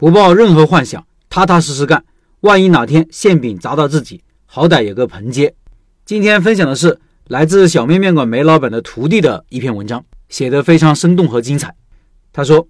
不抱任何幻想，踏踏实实干。万一哪天馅饼砸到自己，好歹有个盆接。今天分享的是来自小面面馆梅老板的徒弟的一篇文章，写得非常生动和精彩。他说：“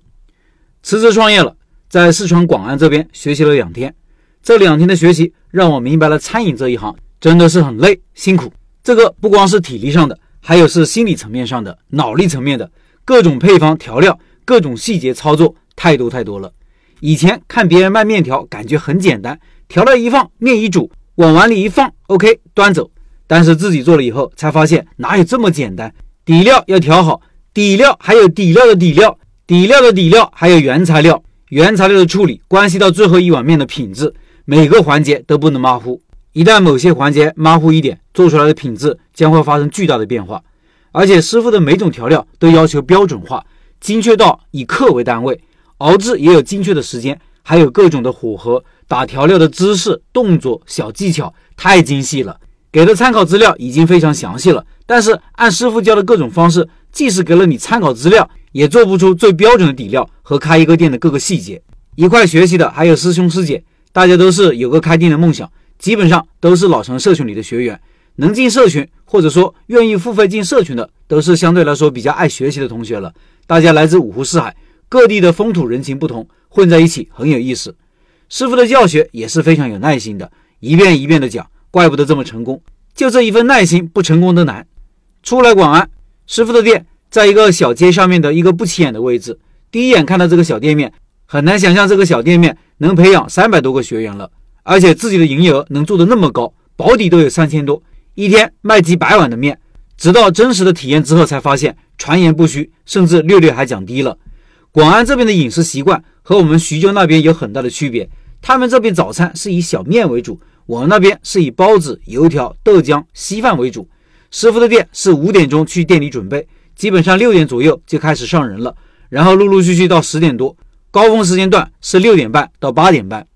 辞职创业了，在四川广安这边学习了两天。这两天的学习让我明白了餐饮这一行真的是很累辛苦。这个不光是体力上的，还有是心理层面上的、脑力层面的，各种配方调料、各种细节操作，太多太多了。以前看别人卖面条，感觉很简单。”调料一放，面一煮，往碗里一放，OK，端走。但是自己做了以后，才发现哪有这么简单？底料要调好，底料还有底料的底料，底料的底料还有原材料，原材料的处理关系到最后一碗面的品质，每个环节都不能马虎。一旦某些环节马虎一点，做出来的品质将会发生巨大的变化。而且师傅的每种调料都要求标准化，精确到以克为单位，熬制也有精确的时间，还有各种的火候。打调料的姿势、动作、小技巧太精细了，给的参考资料已经非常详细了。但是按师傅教的各种方式，即使给了你参考资料，也做不出最标准的底料和开一个店的各个细节。一块学习的还有师兄师姐，大家都是有个开店的梦想，基本上都是老陈社群里的学员。能进社群或者说愿意付费进社群的，都是相对来说比较爱学习的同学了。大家来自五湖四海，各地的风土人情不同，混在一起很有意思。师傅的教学也是非常有耐心的，一遍一遍的讲，怪不得这么成功。就这一份耐心，不成功都难。出来广安，师傅的店在一个小街上面的一个不起眼的位置。第一眼看到这个小店面，很难想象这个小店面能培养三百多个学员了，而且自己的营业额能做得那么高，保底都有三千多，一天卖几百碗的面。直到真实的体验之后，才发现传言不虚，甚至略略还降低了。广安这边的饮食习惯和我们徐州那边有很大的区别。他们这边早餐是以小面为主，我们那边是以包子、油条、豆浆、稀饭为主。师傅的店是五点钟去店里准备，基本上六点左右就开始上人了，然后陆陆续续到十点多，高峰时间段是六点半到八点半。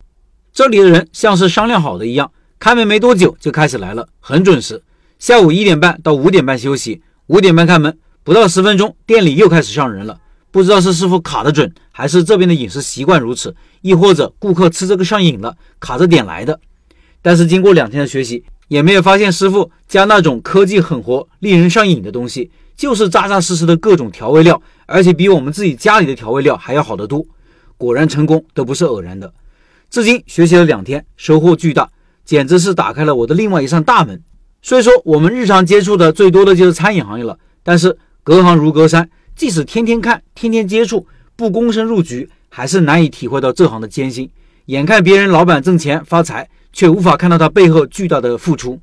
这里的人像是商量好的一样，开门没多久就开始来了，很准时。下午一点半到五点半休息，五点半开门，不到十分钟店里又开始上人了。不知道是师傅卡得准，还是这边的饮食习惯如此，亦或者顾客吃这个上瘾了，卡着点来的。但是经过两天的学习，也没有发现师傅加那种科技狠活、令人上瘾的东西，就是扎扎实实的各种调味料，而且比我们自己家里的调味料还要好得多。果然成功都不是偶然的。至今学习了两天，收获巨大，简直是打开了我的另外一扇大门。虽说我们日常接触的最多的就是餐饮行业了，但是隔行如隔山。即使天天看、天天接触，不躬身入局，还是难以体会到这行的艰辛。眼看别人老板挣钱发财，却无法看到他背后巨大的付出，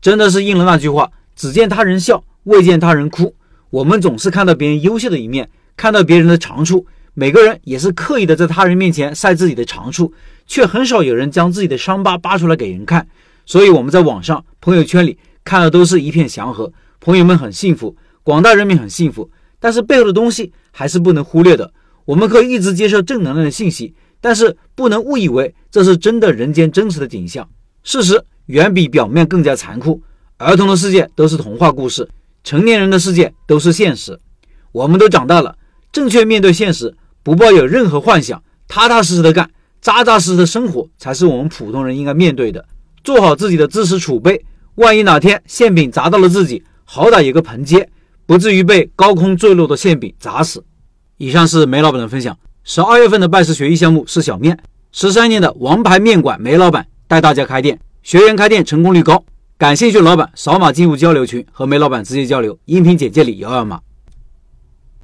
真的是应了那句话：只见他人笑，未见他人哭。我们总是看到别人优秀的一面，看到别人的长处，每个人也是刻意的在他人面前晒自己的长处，却很少有人将自己的伤疤扒出来给人看。所以我们在网上、朋友圈里看的都是一片祥和，朋友们很幸福，广大人民很幸福。但是背后的东西还是不能忽略的。我们可以一直接受正能量的信息，但是不能误以为这是真的人间真实的景象。事实远比表面更加残酷。儿童的世界都是童话故事，成年人的世界都是现实。我们都长大了，正确面对现实，不抱有任何幻想，踏踏实实的干，扎扎实实的生活，才是我们普通人应该面对的。做好自己的知识储备，万一哪天馅饼砸到了自己，好歹有个盆接。不至于被高空坠落的馅饼砸死。以上是梅老板的分享。十二月份的拜师学艺项目是小面，十三年的王牌面馆梅老板带大家开店，学员开店成功率高。感兴趣的老板扫码进入交流群，和梅老板直接交流。音频简介里有二维码。